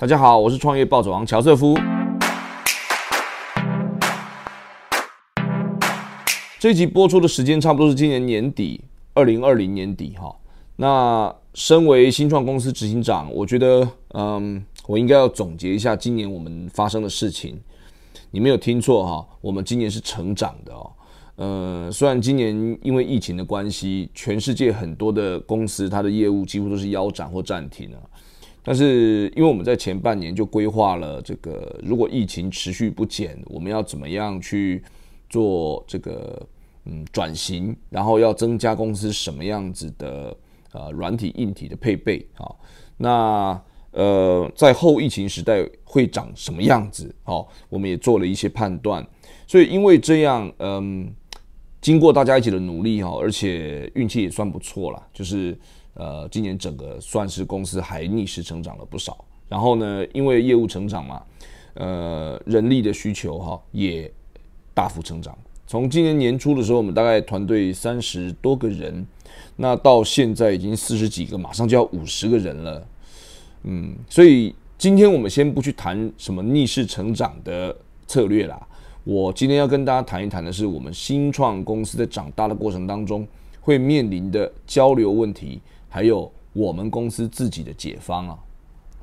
大家好，我是创业暴走王乔瑟夫。这一集播出的时间差不多是今年年底，二零二零年底哈。那身为新创公司执行长，我觉得，嗯，我应该要总结一下今年我们发生的事情。你没有听错哈，我们今年是成长的哦。呃，虽然今年因为疫情的关系，全世界很多的公司它的业务几乎都是腰斩或暂停了。但是，因为我们在前半年就规划了这个，如果疫情持续不减，我们要怎么样去做这个嗯转型，然后要增加公司什么样子的呃软体硬体的配备啊？那呃在后疫情时代会长什么样子？哦，我们也做了一些判断。所以因为这样，嗯，经过大家一起的努力哈，而且运气也算不错了，就是。呃，今年整个算是公司还逆势成长了不少。然后呢，因为业务成长嘛，呃，人力的需求哈也大幅成长。从今年年初的时候，我们大概团队三十多个人，那到现在已经四十几个，马上就要五十个人了。嗯，所以今天我们先不去谈什么逆势成长的策略啦。我今天要跟大家谈一谈的是，我们新创公司在长大的过程当中会面临的交流问题。还有我们公司自己的解方啊，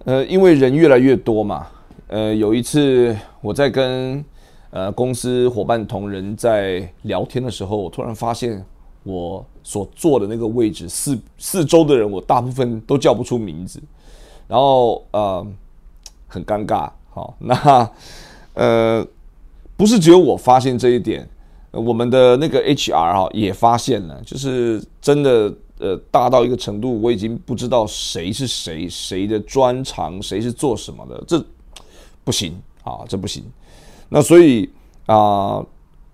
呃，因为人越来越多嘛，呃，有一次我在跟呃公司伙伴同仁在聊天的时候，我突然发现我所坐的那个位置四四周的人，我大部分都叫不出名字，然后呃很尴尬。好，那呃不是只有我发现这一点，我们的那个 HR 哈也发现了，就是真的。呃，大到一个程度，我已经不知道谁是谁，谁的专长，谁是做什么的，这不行啊，这不行。那所以啊，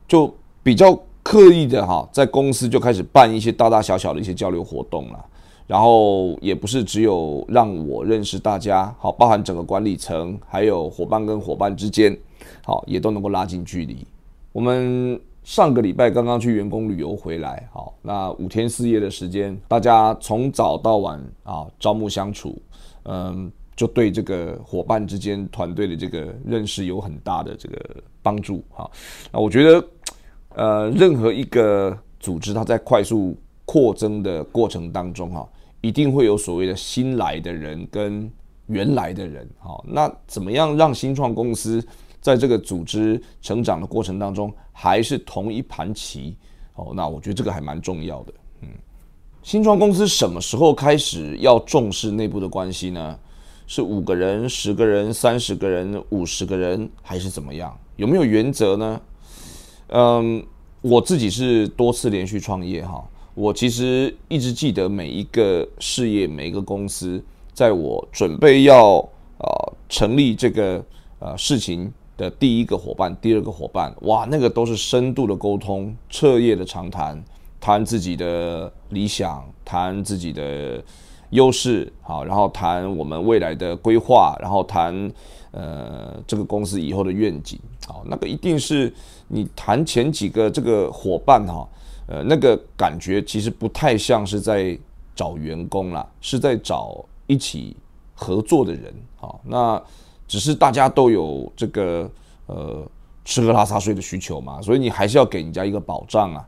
就比较刻意的哈，在公司就开始办一些大大小小的一些交流活动了。然后也不是只有让我认识大家，好，包含整个管理层，还有伙伴跟伙伴之间，好，也都能够拉近距离。我们。上个礼拜刚刚去员工旅游回来，好，那五天四夜的时间，大家从早到晚啊，朝暮相处，嗯，就对这个伙伴之间团队的这个认识有很大的这个帮助哈。那我觉得，呃，任何一个组织，它在快速扩增的过程当中哈，一定会有所谓的新来的人跟原来的人，好，那怎么样让新创公司？在这个组织成长的过程当中，还是同一盘棋哦。那我觉得这个还蛮重要的。嗯，新创公司什么时候开始要重视内部的关系呢？是五个人、十个人、三十个人、五十个人，还是怎么样？有没有原则呢？嗯，我自己是多次连续创业哈，我其实一直记得每一个事业、每一个公司，在我准备要啊成立这个呃事情。的第一个伙伴，第二个伙伴，哇，那个都是深度的沟通，彻夜的长谈，谈自己的理想，谈自己的优势，好，然后谈我们未来的规划，然后谈呃这个公司以后的愿景，好，那个一定是你谈前几个这个伙伴哈，呃，那个感觉其实不太像是在找员工啦，是在找一起合作的人，好，那。只是大家都有这个呃吃喝拉撒睡的需求嘛，所以你还是要给人家一个保障啊。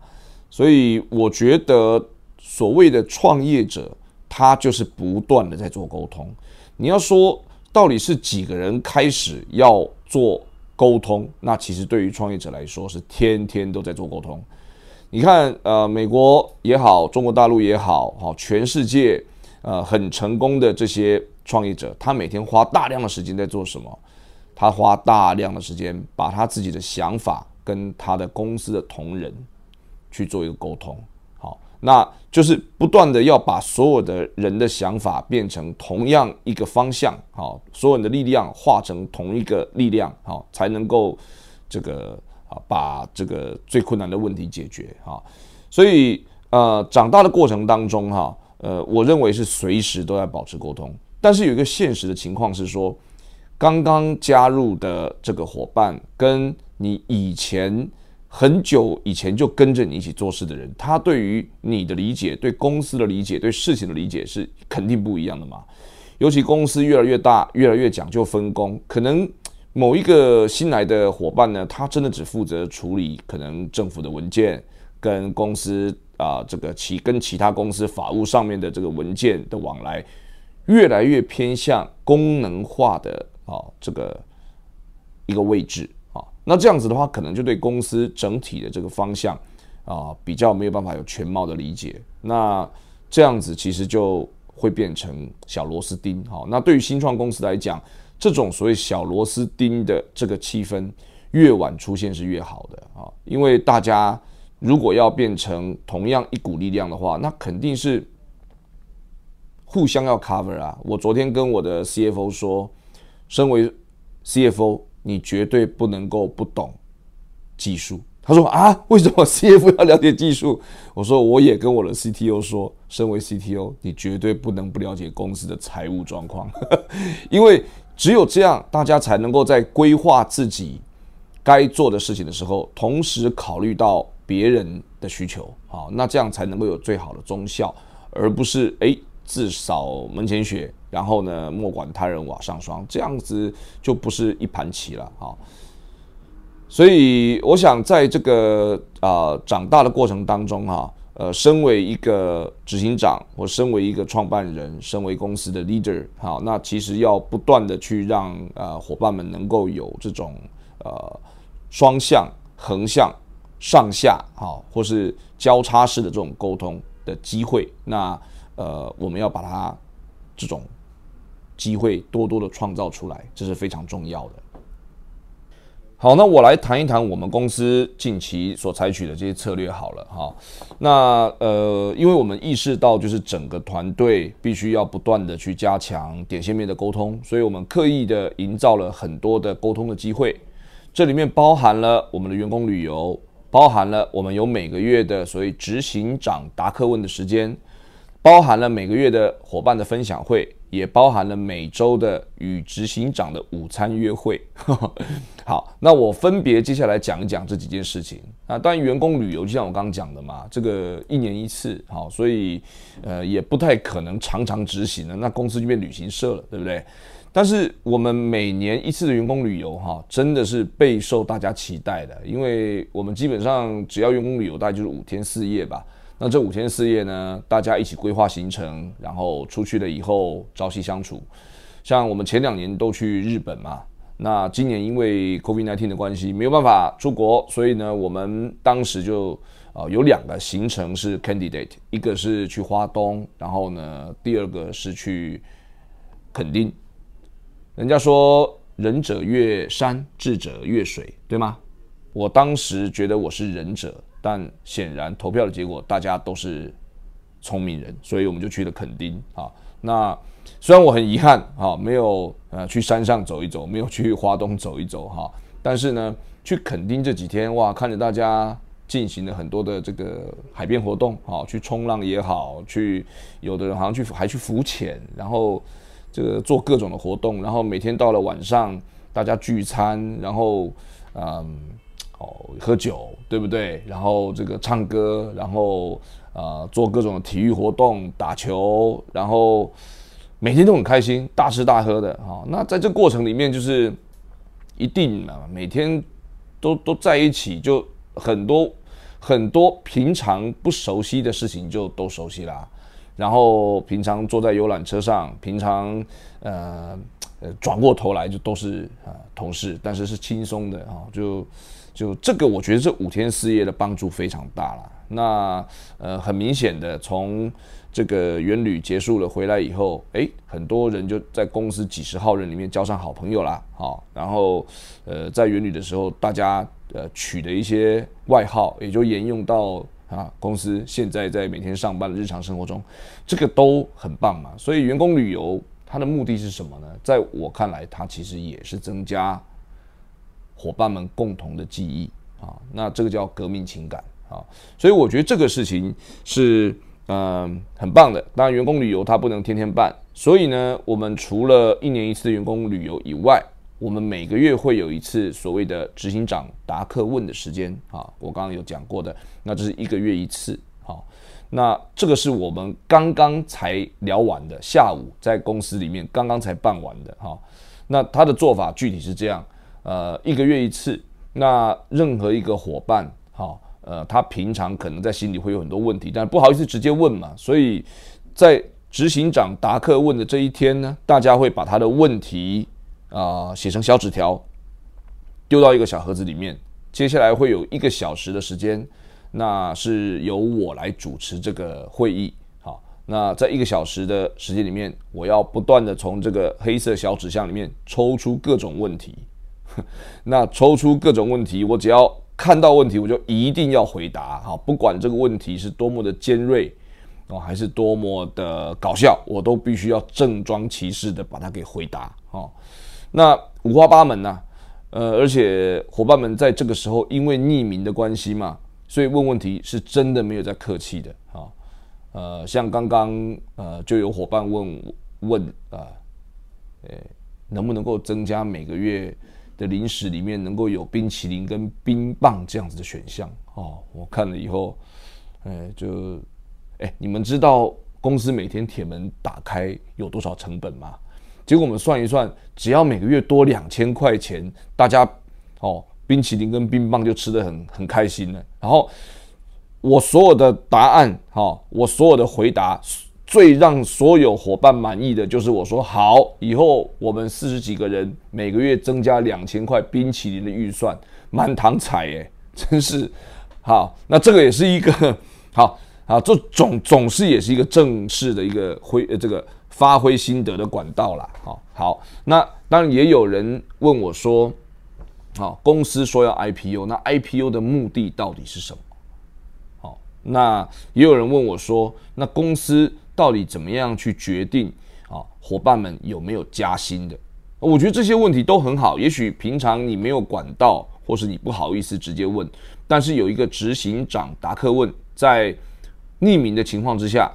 所以我觉得所谓的创业者，他就是不断的在做沟通。你要说到底是几个人开始要做沟通，那其实对于创业者来说是天天都在做沟通。你看呃，美国也好，中国大陆也好，好全世界呃很成功的这些。创业者他每天花大量的时间在做什么？他花大量的时间把他自己的想法跟他的公司的同仁去做一个沟通。好，那就是不断的要把所有的人的想法变成同样一个方向。好，所有人的力量化成同一个力量。好，才能够这个啊把这个最困难的问题解决。哈，所以呃长大的过程当中哈呃我认为是随时都在保持沟通。但是有一个现实的情况是说，刚刚加入的这个伙伴，跟你以前很久以前就跟着你一起做事的人，他对于你的理解、对公司的理解、对事情的理解是肯定不一样的嘛？尤其公司越来越大，越来越讲究分工，可能某一个新来的伙伴呢，他真的只负责处理可能政府的文件跟公司啊这个其跟其他公司法务上面的这个文件的往来，越来越偏向功能化的啊这个一个位置啊。那这样子的话，可能就对公司整体的这个方向啊比较没有办法有全貌的理解。那这样子其实就。会变成小螺丝钉，好，那对于新创公司来讲，这种所谓小螺丝钉的这个气氛越晚出现是越好的啊，因为大家如果要变成同样一股力量的话，那肯定是互相要 cover 啊。我昨天跟我的 CFO 说，身为 CFO，你绝对不能够不懂技术。他说啊，为什么 CFO 要了解技术？我说我也跟我的 CTO 说，身为 CTO，你绝对不能不了解公司的财务状况，因为只有这样，大家才能够在规划自己该做的事情的时候，同时考虑到别人的需求，好，那这样才能够有最好的忠效，而不是哎自扫门前雪，然后呢莫管他人瓦上霜，这样子就不是一盘棋了，哈。所以，我想在这个啊长大的过程当中，哈，呃，身为一个执行长，或身为一个创办人，身为公司的 leader，好，那其实要不断的去让呃伙伴们能够有这种呃双向、横向、上下，好，或是交叉式的这种沟通的机会。那呃，我们要把它这种机会多多的创造出来，这是非常重要的。好，那我来谈一谈我们公司近期所采取的这些策略好了哈。那呃，因为我们意识到就是整个团队必须要不断的去加强点线面的沟通，所以我们刻意的营造了很多的沟通的机会。这里面包含了我们的员工旅游，包含了我们有每个月的所谓执行长答客问的时间，包含了每个月的伙伴的分享会。也包含了每周的与执行长的午餐约会。好，那我分别接下来讲一讲这几件事情啊。当然，员工旅游就像我刚刚讲的嘛，这个一年一次，好，所以呃也不太可能常常执行了，那公司就变旅行社了，对不对？但是我们每年一次的员工旅游，哈，真的是备受大家期待的，因为我们基本上只要员工旅游，大概就是五天四夜吧。那这五天四夜呢，大家一起规划行程，然后出去了以后朝夕相处。像我们前两年都去日本嘛，那今年因为 COVID-19 的关系没有办法出国，所以呢，我们当时就啊有两个行程是 candidate，一个是去花东，然后呢，第二个是去垦丁。人家说仁者越山，智者越水，对吗？我当时觉得我是仁者。但显然投票的结果，大家都是聪明人，所以我们就去了垦丁啊。那虽然我很遗憾啊，没有呃去山上走一走，没有去华东走一走哈，但是呢，去垦丁这几天哇，看着大家进行了很多的这个海边活动啊，去冲浪也好，去有的人好像去还去浮潜，然后这个做各种的活动，然后每天到了晚上大家聚餐，然后嗯。喝酒对不对？然后这个唱歌，然后呃做各种体育活动，打球，然后每天都很开心，大吃大喝的哈。那在这过程里面，就是一定啊，每天都都在一起，就很多很多平常不熟悉的事情就都熟悉啦。然后平常坐在游览车上，平常呃呃转过头来就都是啊同事，但是是轻松的啊就。就这个，我觉得这五天四夜的帮助非常大了。那呃，很明显的，从这个元旅结束了回来以后，哎，很多人就在公司几十号人里面交上好朋友啦。好，然后呃，在元旅的时候，大家呃取的一些外号，也就沿用到啊公司现在在每天上班的日常生活中，这个都很棒嘛。所以员工旅游它的目的是什么呢？在我看来，它其实也是增加。伙伴们共同的记忆啊，那这个叫革命情感啊，所以我觉得这个事情是嗯很棒的。当然，员工旅游它不能天天办，所以呢，我们除了一年一次员工旅游以外，我们每个月会有一次所谓的执行长答客问的时间啊。我刚刚有讲过的，那这是一个月一次。好，那这个是我们刚刚才聊完的，下午在公司里面刚刚才办完的哈。那他的做法具体是这样，呃，一个月一次。那任何一个伙伴，哈，呃，他平常可能在心里会有很多问题，但不好意思直接问嘛。所以在执行长达克问的这一天呢，大家会把他的问题啊写成小纸条，丢到一个小盒子里面。接下来会有一个小时的时间，那是由我来主持这个会议。好，那在一个小时的时间里面，我要不断的从这个黑色小纸箱里面抽出各种问题。那抽出各种问题，我只要看到问题，我就一定要回答。哈，不管这个问题是多么的尖锐哦，还是多么的搞笑，我都必须要正装其事的把它给回答。哦，那五花八门呢？呃，而且伙伴们在这个时候，因为匿名的关系嘛，所以问问题是真的没有在客气的啊。呃，像刚刚呃，就有伙伴问问啊，呃，能不能够增加每个月的零食里面能够有冰淇淋跟冰棒这样子的选项？哦，我看了以后，哎，就哎，你们知道公司每天铁门打开有多少成本吗？结果我们算一算，只要每个月多两千块钱，大家哦，冰淇淋跟冰棒就吃的很很开心了。然后我所有的答案，哈，我所有的回答，最让所有伙伴满意的就是我说好，以后我们四十几个人每个月增加两千块冰淇淋的预算，满堂彩哎，真是好。那这个也是一个 好好，这总总是也是一个正式的一个会这个。发挥心得的管道啦。好，好，那当然也有人问我说，好，公司说要 IPO，那 IPO 的目的到底是什么？好，那也有人问我说，那公司到底怎么样去决定啊？伙伴们有没有加薪的？我觉得这些问题都很好，也许平常你没有管道，或是你不好意思直接问，但是有一个执行长达克问，在匿名的情况之下。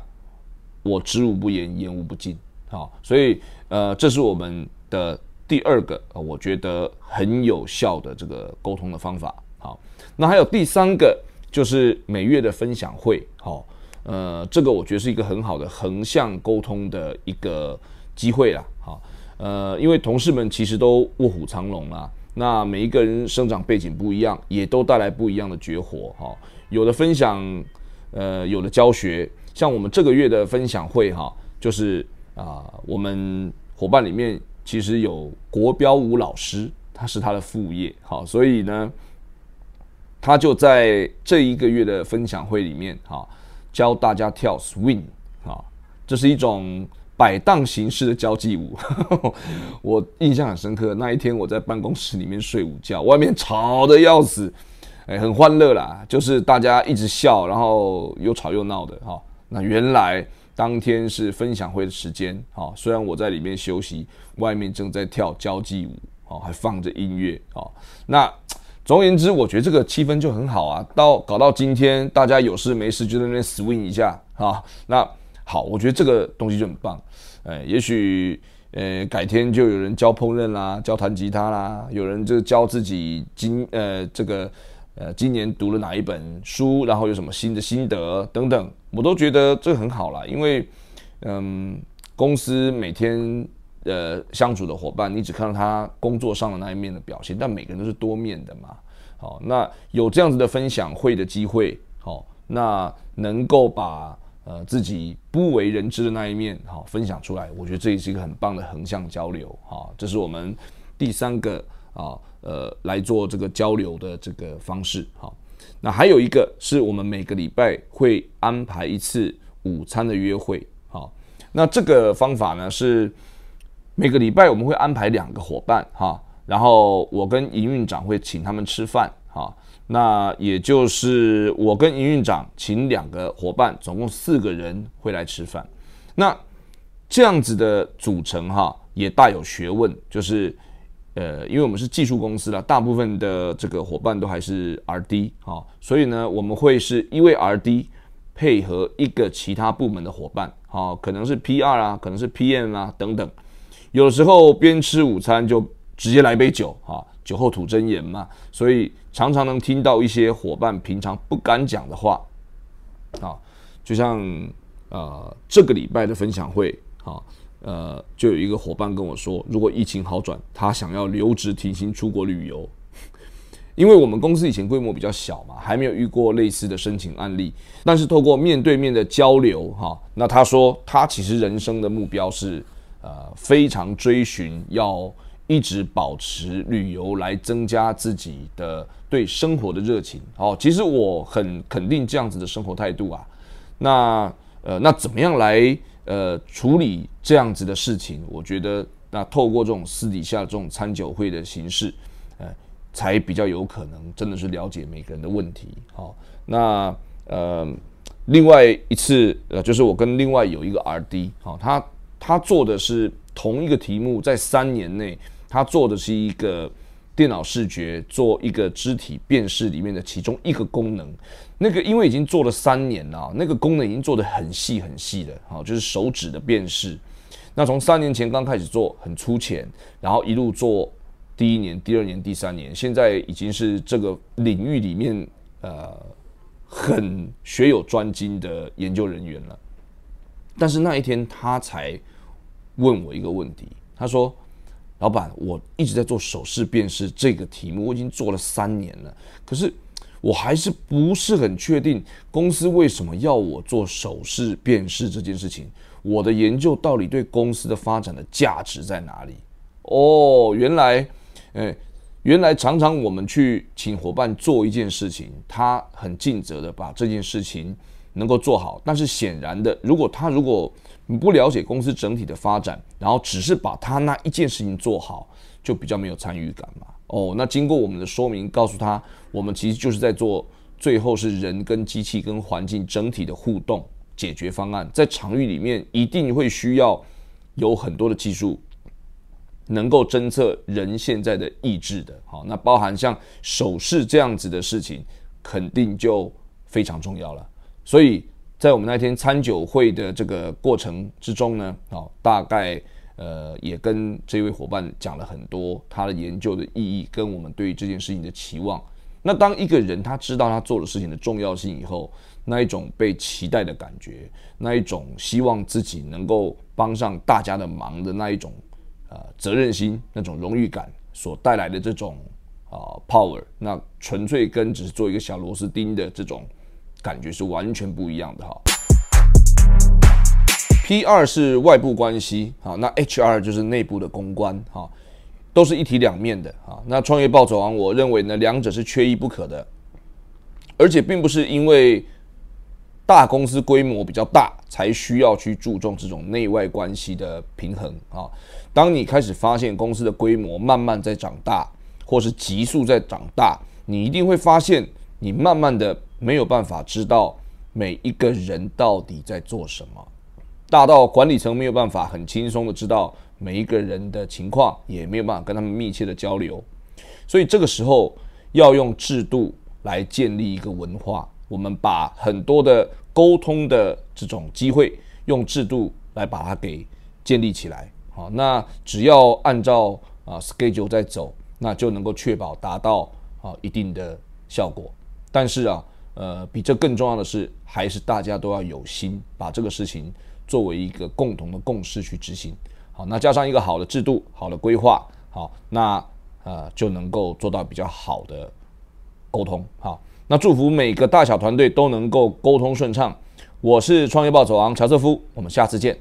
我知无不言，言无不尽。好，所以呃，这是我们的第二个，我觉得很有效的这个沟通的方法。好，那还有第三个，就是每月的分享会。好，呃，这个我觉得是一个很好的横向沟通的一个机会啦。好，呃，因为同事们其实都卧虎藏龙啦，那每一个人生长背景不一样，也都带来不一样的绝活。哈，有的分享，呃，有的教学。像我们这个月的分享会哈，就是啊，我们伙伴里面其实有国标舞老师，他是他的副业，好，所以呢，他就在这一个月的分享会里面哈，教大家跳 swing 啊，这是一种摆荡形式的交际舞，我印象很深刻。那一天我在办公室里面睡午觉，外面吵得要死，哎，很欢乐啦，就是大家一直笑，然后又吵又闹的哈。那原来当天是分享会的时间，好，虽然我在里面休息，外面正在跳交际舞，好，还放着音乐，好，那总而言之，我觉得这个气氛就很好啊。到搞到今天，大家有事没事就在那边 swing 一下，啊，那好，我觉得这个东西就很棒，哎，也许呃改天就有人教烹饪啦，教弹吉他啦，有人就教自己今呃这个。呃，今年读了哪一本书，然后有什么新的心得等等，我都觉得这很好啦。因为，嗯，公司每天呃相处的伙伴，你只看到他工作上的那一面的表现，但每个人都是多面的嘛。好，那有这样子的分享会的机会，好，那能够把呃自己不为人知的那一面，好分享出来，我觉得这也是一个很棒的横向交流。好，这是我们第三个啊。呃，来做这个交流的这个方式，好。那还有一个是我们每个礼拜会安排一次午餐的约会，好。那这个方法呢是每个礼拜我们会安排两个伙伴，哈。然后我跟营运长会请他们吃饭，哈。那也就是我跟营运长请两个伙伴，总共四个人会来吃饭。那这样子的组成，哈，也大有学问，就是。呃，因为我们是技术公司啦，大部分的这个伙伴都还是 R D 啊，所以呢，我们会是一位 R D 配合一个其他部门的伙伴，好，可能是 P R 啊，可能是 P M 啊等等。有时候边吃午餐就直接来杯酒啊，酒后吐真言嘛，所以常常能听到一些伙伴平常不敢讲的话啊，就像呃这个礼拜的分享会，好，呃，就有一个伙伴跟我说，如果疫情好转，他想要留职停薪出国旅游。因为我们公司以前规模比较小嘛，还没有遇过类似的申请案例。但是透过面对面的交流，哈，那他说他其实人生的目标是，呃，非常追寻要一直保持旅游来增加自己的对生活的热情。哦，其实我很肯定这样子的生活态度啊。那呃，那怎么样来呃处理这样子的事情？我觉得那透过这种私底下这种餐酒会的形式，呃。才比较有可能真的是了解每个人的问题。好，那呃，另外一次呃，就是我跟另外有一个 R D，好，他他做的是同一个题目，在三年内，他做的是一个电脑视觉做一个肢体辨识里面的其中一个功能。那个因为已经做了三年了，那个功能已经做的很细很细了，好，就是手指的辨识。那从三年前刚开始做很粗浅，然后一路做。第一年、第二年、第三年，现在已经是这个领域里面呃很学有专精的研究人员了。但是那一天，他才问我一个问题，他说：“老板，我一直在做手势辨识这个题目，我已经做了三年了，可是我还是不是很确定公司为什么要我做手势辨识这件事情。我的研究到底对公司的发展的价值在哪里？”哦，原来。哎，原来常常我们去请伙伴做一件事情，他很尽责的把这件事情能够做好。但是显然的，如果他如果不了解公司整体的发展，然后只是把他那一件事情做好，就比较没有参与感嘛。哦，那经过我们的说明，告诉他，我们其实就是在做最后是人跟机器跟环境整体的互动解决方案，在场域里面一定会需要有很多的技术。能够侦测人现在的意志的，好，那包含像手势这样子的事情，肯定就非常重要了。所以在我们那天参酒会的这个过程之中呢，啊，大概呃也跟这位伙伴讲了很多他的研究的意义，跟我们对于这件事情的期望。那当一个人他知道他做的事情的重要性以后，那一种被期待的感觉，那一种希望自己能够帮上大家的忙的那一种。呃，责任心那种荣誉感所带来的这种啊 power，那纯粹跟只是做一个小螺丝钉的这种感觉是完全不一样的哈。P 二是外部关系啊，那 H R 就是内部的公关哈，都是一体两面的啊。那创业暴走王，我认为呢，两者是缺一不可的，而且并不是因为。大公司规模比较大，才需要去注重这种内外关系的平衡啊。当你开始发现公司的规模慢慢在长大，或是急速在长大，你一定会发现，你慢慢的没有办法知道每一个人到底在做什么，大到管理层没有办法很轻松的知道每一个人的情况，也没有办法跟他们密切的交流。所以这个时候要用制度来建立一个文化。我们把很多的沟通的这种机会，用制度来把它给建立起来。好，那只要按照啊 schedule 在走，那就能够确保达到啊一定的效果。但是啊，呃，比这更重要的是，还是大家都要有心把这个事情作为一个共同的共识去执行。好，那加上一个好的制度、好的规划，好，那呃就能够做到比较好的沟通。好。那祝福每个大小团队都能够沟通顺畅。我是创业暴走王乔瑟夫，我们下次见。